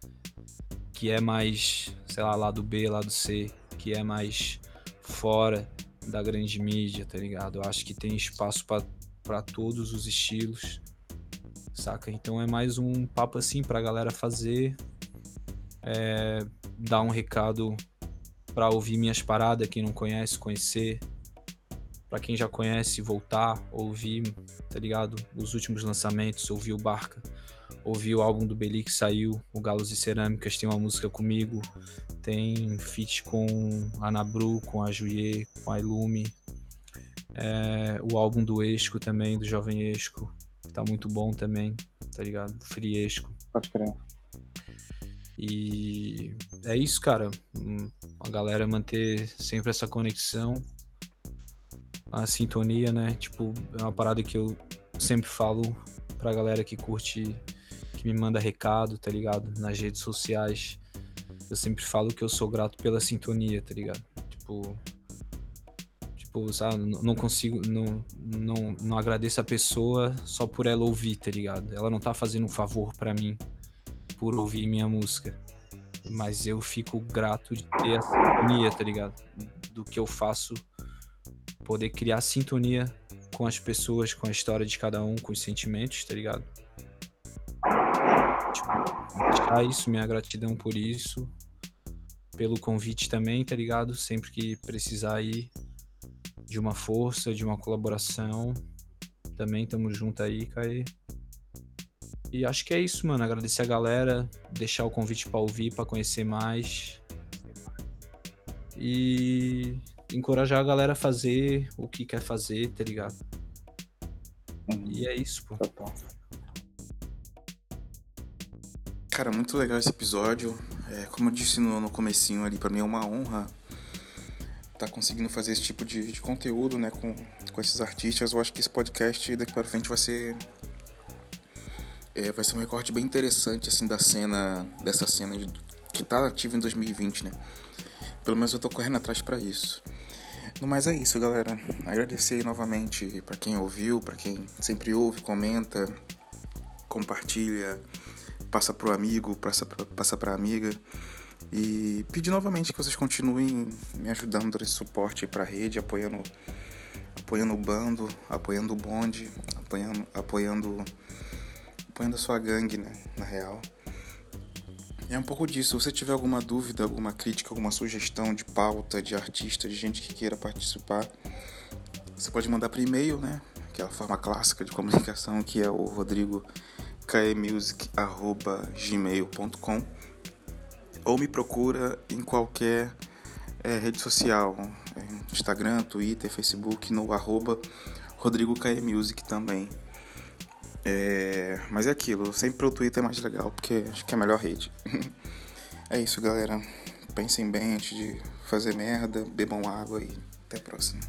que é mais, sei lá, lado B, lado C, que é mais fora da grande mídia, tá ligado? Eu acho que tem espaço para todos os estilos, saca? Então é mais um papo assim pra galera fazer, é, dar um recado para ouvir minhas paradas, quem não conhece, conhecer, para quem já conhece, voltar, ouvir, tá ligado? Os últimos lançamentos, ouvir o Barca, ouvir o álbum do Beli que saiu, o Galos e Cerâmicas, tem uma música comigo, tem feat com a Nabru, com a Juiê, com a Ilume, é, o álbum do Esco também, do Jovem Esco, tá muito bom também, tá ligado? Friesco. Pode crer. E é isso, cara. Hum, a galera manter sempre essa conexão a sintonia, né? Tipo, é uma parada que eu sempre falo pra galera que curte, que me manda recado, tá ligado? Nas redes sociais. Eu sempre falo que eu sou grato pela sintonia, tá ligado? Tipo. Tipo, sabe, não consigo. Não, não, não agradeço a pessoa só por ela ouvir, tá ligado? Ela não tá fazendo um favor para mim por ouvir minha música. Mas eu fico grato de ter a sintonia, tá ligado? Do que eu faço poder criar sintonia com as pessoas, com a história de cada um, com os sentimentos, tá ligado? Tipo, deixar isso, minha gratidão por isso, pelo convite também, tá ligado? Sempre que precisar aí de uma força, de uma colaboração, também tamo junto aí, Caí. E acho que é isso, mano. Agradecer a galera, deixar o convite para ouvir, para conhecer mais. E encorajar a galera a fazer o que quer fazer, tá ligado? E é isso, pô. Tá Cara, muito legal esse episódio. É, como eu disse no, no comecinho ali, pra mim é uma honra estar tá conseguindo fazer esse tipo de, de, conteúdo, né, com, com esses artistas. Eu acho que esse podcast daqui para frente vai ser é, vai ser um recorte bem interessante assim da cena dessa cena de, que tá ativa em 2020, né? Pelo menos eu tô correndo atrás para isso. Mas é isso, galera. Agradecer novamente para quem ouviu, para quem sempre ouve, comenta, compartilha, passa pro amigo, passa pra, passa pra amiga. E pedir novamente que vocês continuem me ajudando dando esse suporte para a rede, apoiando, apoiando o bando, apoiando o bonde, apoiando, apoiando, apoiando a sua gangue, né, na real. É um pouco disso. Se você tiver alguma dúvida, alguma crítica, alguma sugestão de pauta, de artista, de gente que queira participar, você pode mandar por e-mail, né? Que é a forma clássica de comunicação, que é o rodrigo gmail.com ou me procura em qualquer é, rede social, Instagram, Twitter, Facebook, no arroba Rodrigo Music também. É, mas é aquilo, sempre o Twitter é mais legal, porque acho que é a melhor rede. é isso, galera. Pensem bem antes de fazer merda, bebam água e até a próxima.